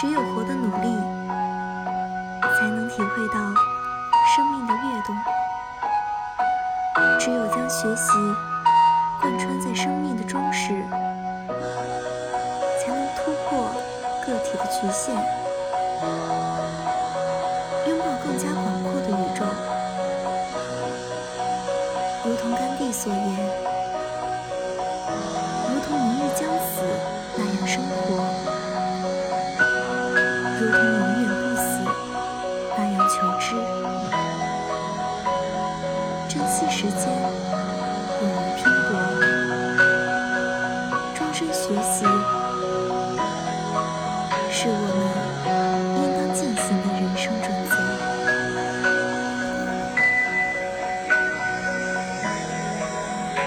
只有活的努力，才能体会到生命的跃动；只有将学习贯穿在生命的中时，才能突破个体的局限，拥抱更加广阔的宇宙。如同甘地所言，如同明日将死那样生活。如同永远不死，那样求知珍惜时间，勇于拼搏，终身学习，是我们。